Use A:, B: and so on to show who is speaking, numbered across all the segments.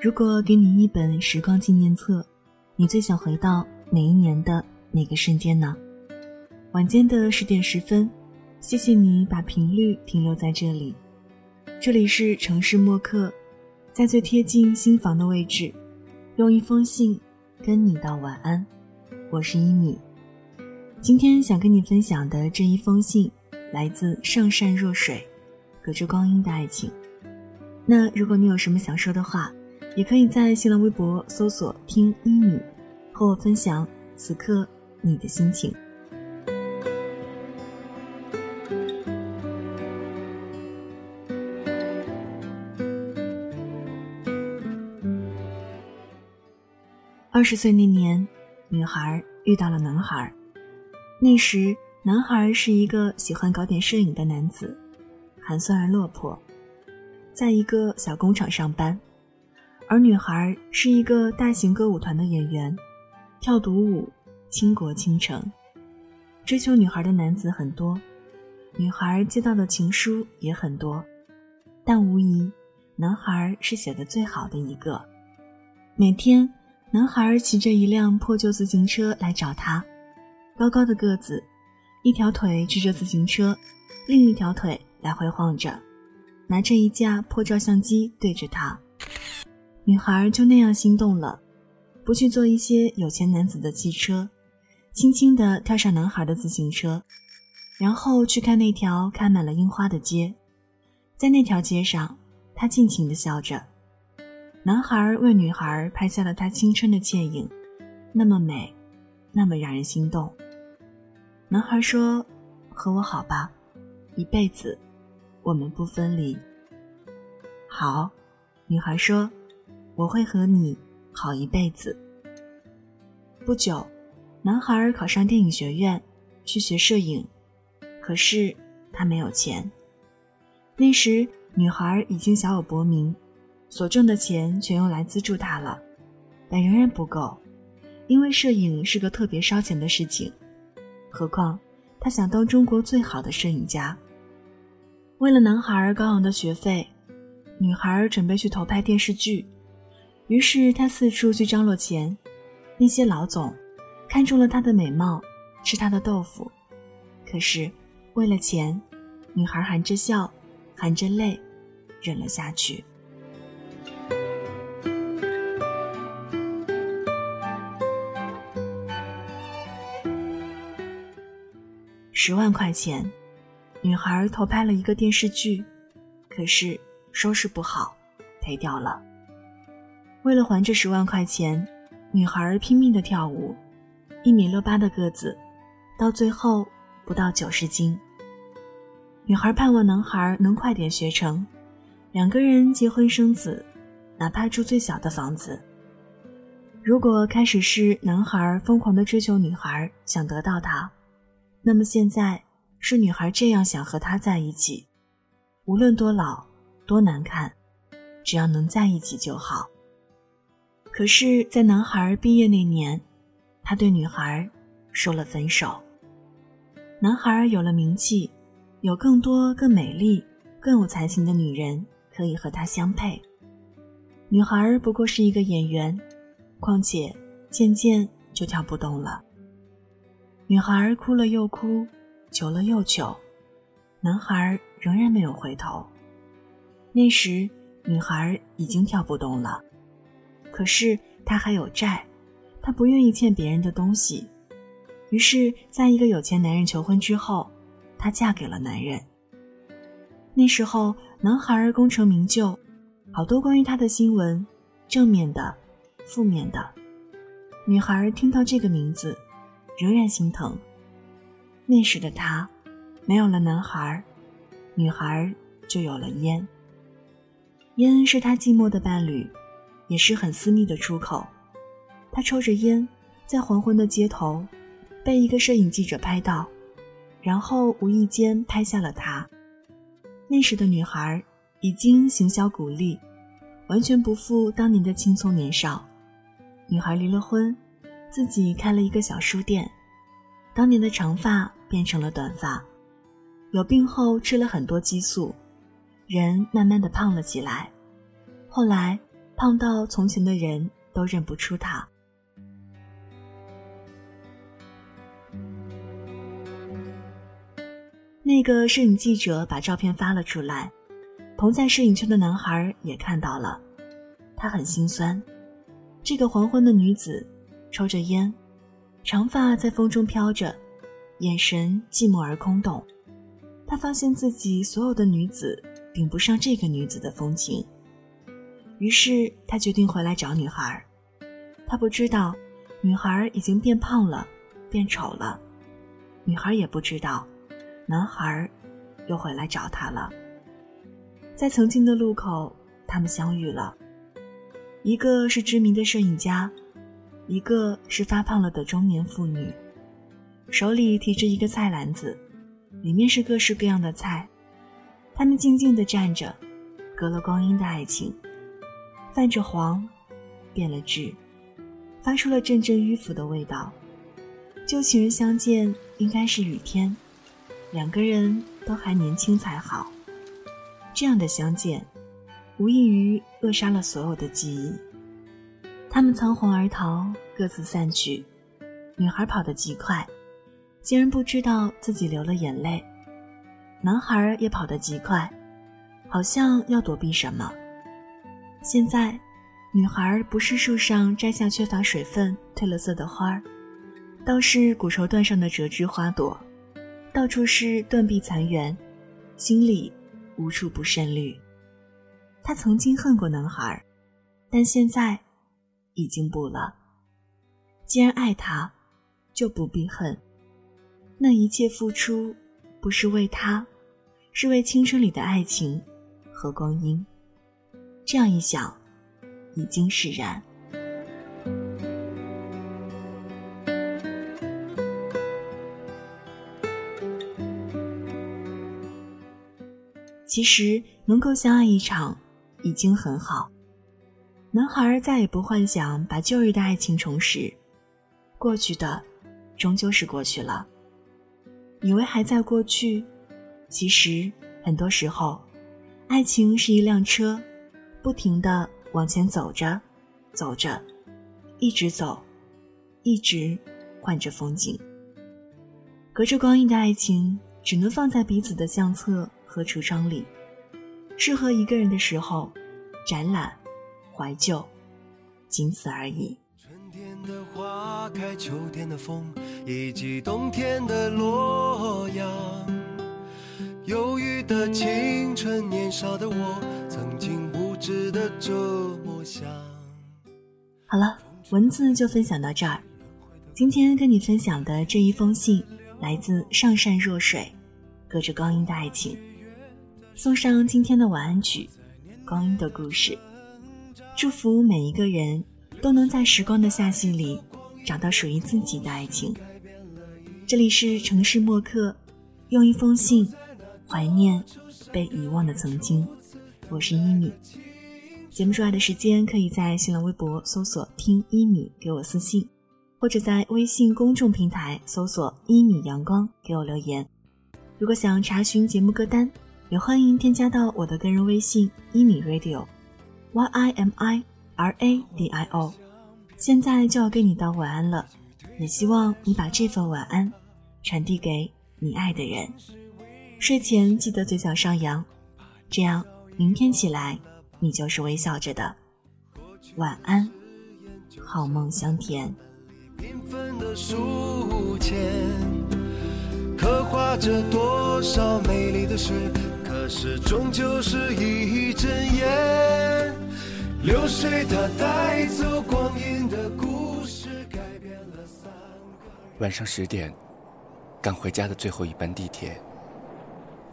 A: 如果给你一本时光纪念册，你最想回到哪一年的哪个瞬间呢？晚间的十点十分，谢谢你把频率停留在这里。这里是城市默客，在最贴近心房的位置，用一封信跟你道晚安。我是一米。今天想跟你分享的这一封信，来自上善若水，隔着光阴的爱情。那如果你有什么想说的话，也可以在新浪微博搜索“听一米”，和我分享此刻你的心情。二十岁那年，女孩遇到了男孩。那时，男孩是一个喜欢搞点摄影的男子，寒酸而落魄，在一个小工厂上班。而女孩是一个大型歌舞团的演员，跳独舞，倾国倾城。追求女孩的男子很多，女孩接到的情书也很多，但无疑，男孩是写的最好的一个。每天，男孩骑着一辆破旧自行车来找她，高高的个子，一条腿支着自行车，另一条腿来回晃着，拿着一架破照相机对着他。女孩就那样心动了，不去坐一些有钱男子的汽车，轻轻地跳上男孩的自行车，然后去看那条开满了樱花的街。在那条街上，她尽情地笑着。男孩为女孩拍下了他青春的倩影，那么美，那么让人心动。男孩说：“和我好吧，一辈子，我们不分离。”好，女孩说。我会和你好一辈子。不久，男孩考上电影学院，去学摄影，可是他没有钱。那时，女孩已经小有薄名，所挣的钱全用来资助他了，但仍然不够，因为摄影是个特别烧钱的事情。何况，他想当中国最好的摄影家。为了男孩高昂的学费，女孩准备去投拍电视剧。于是他四处去张罗钱，那些老总看中了她的美貌，吃她的豆腐。可是为了钱，女孩含着笑，含着泪，忍了下去。十万块钱，女孩投拍了一个电视剧，可是收视不好，赔掉了。为了还这十万块钱，女孩拼命的跳舞，一米六八的个子，到最后不到九十斤。女孩盼望男孩能快点学成，两个人结婚生子，哪怕住最小的房子。如果开始是男孩疯狂的追求女孩，想得到她，那么现在是女孩这样想和他在一起，无论多老多难看，只要能在一起就好。可是，在男孩毕业那年，他对女孩说了分手。男孩有了名气，有更多更美丽、更有才情的女人可以和他相配。女孩不过是一个演员，况且渐渐就跳不动了。女孩哭了又哭，求了又求，男孩仍然没有回头。那时，女孩已经跳不动了。可是他还有债，他不愿意欠别人的东西，于是，在一个有钱男人求婚之后，她嫁给了男人。那时候，男孩功成名就，好多关于他的新闻，正面的、负面的。女孩听到这个名字，仍然心疼。那时的她，没有了男孩，女孩就有了烟。烟是她寂寞的伴侣。也是很私密的出口。他抽着烟，在黄昏的街头，被一个摄影记者拍到，然后无意间拍下了他。那时的女孩已经行销骨立，完全不复当年的青葱年少。女孩离了婚，自己开了一个小书店，当年的长发变成了短发。有病后吃了很多激素，人慢慢的胖了起来。后来。胖到从前的人都认不出他。那个摄影记者把照片发了出来，同在摄影圈的男孩也看到了，他很心酸。这个黄昏的女子，抽着烟，长发在风中飘着，眼神寂寞而空洞。他发现自己所有的女子比不上这个女子的风情，于是他决定回来找女孩。他不知道，女孩已经变胖了，变丑了。女孩也不知道。男孩又回来找他了。在曾经的路口，他们相遇了。一个是知名的摄影家，一个是发胖了的中年妇女，手里提着一个菜篮子，里面是各式各样的菜。他们静静地站着，隔了光阴的爱情，泛着黄，变了质，发出了阵阵迂腐的味道。旧情人相见，应该是雨天。两个人都还年轻才好，这样的相见，无异于扼杀了所有的记忆。他们仓皇而逃，各自散去。女孩跑得极快，竟然不知道自己流了眼泪。男孩也跑得极快，好像要躲避什么。现在，女孩不是树上摘下缺乏水分、褪了色的花儿，倒是古绸缎上的折枝花朵。到处是断壁残垣，心里无处不渗绿。他曾经恨过男孩，但现在已经不了。既然爱他，就不必恨。那一切付出，不是为他，是为青春里的爱情和光阴。这样一想，已经释然。其实能够相爱一场，已经很好。男孩再也不幻想把旧日的爱情重拾，过去的终究是过去了。以为还在过去，其实很多时候，爱情是一辆车，不停的往前走着，走着，一直走，一直换着风景。隔着光阴的爱情，只能放在彼此的相册。和橱窗里，适合一个人的时候，展览、怀旧，仅此而已。
B: 春天的花开，秋天的风，以及冬天的洛阳。忧郁的青春，年少的我，曾经无知的这么想。
A: 好了，文字就分享到这儿。今天跟你分享的这一封信，来自上善若水，隔着光阴的爱情。送上今天的晚安曲，《光阴的故事》。祝福每一个人都能在时光的罅隙里找到属于自己的爱情。这里是城市默客，用一封信怀念被遗忘的曾经。我是一米。节目之外的时间，可以在新浪微博搜索“听一米”给我私信，或者在微信公众平台搜索“一米阳光”给我留言。如果想查询节目歌单。也欢迎添加到我的个人微信一米 radio，y i m i r a d i o。现在就要跟你道晚安了，也希望你把这份晚安传递给你爱的人。睡前记得嘴角上扬，这样明天起来你就是微笑着的。晚安，好梦香甜。缤纷的书签刻画着多少美丽的诗。可是终究是一阵烟，流水它带走光阴的故事，改变了三个。
C: 晚上十点，赶回家的最后一班地铁，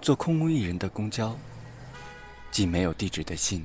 C: 坐空无一人的公交，寄没有地址的信，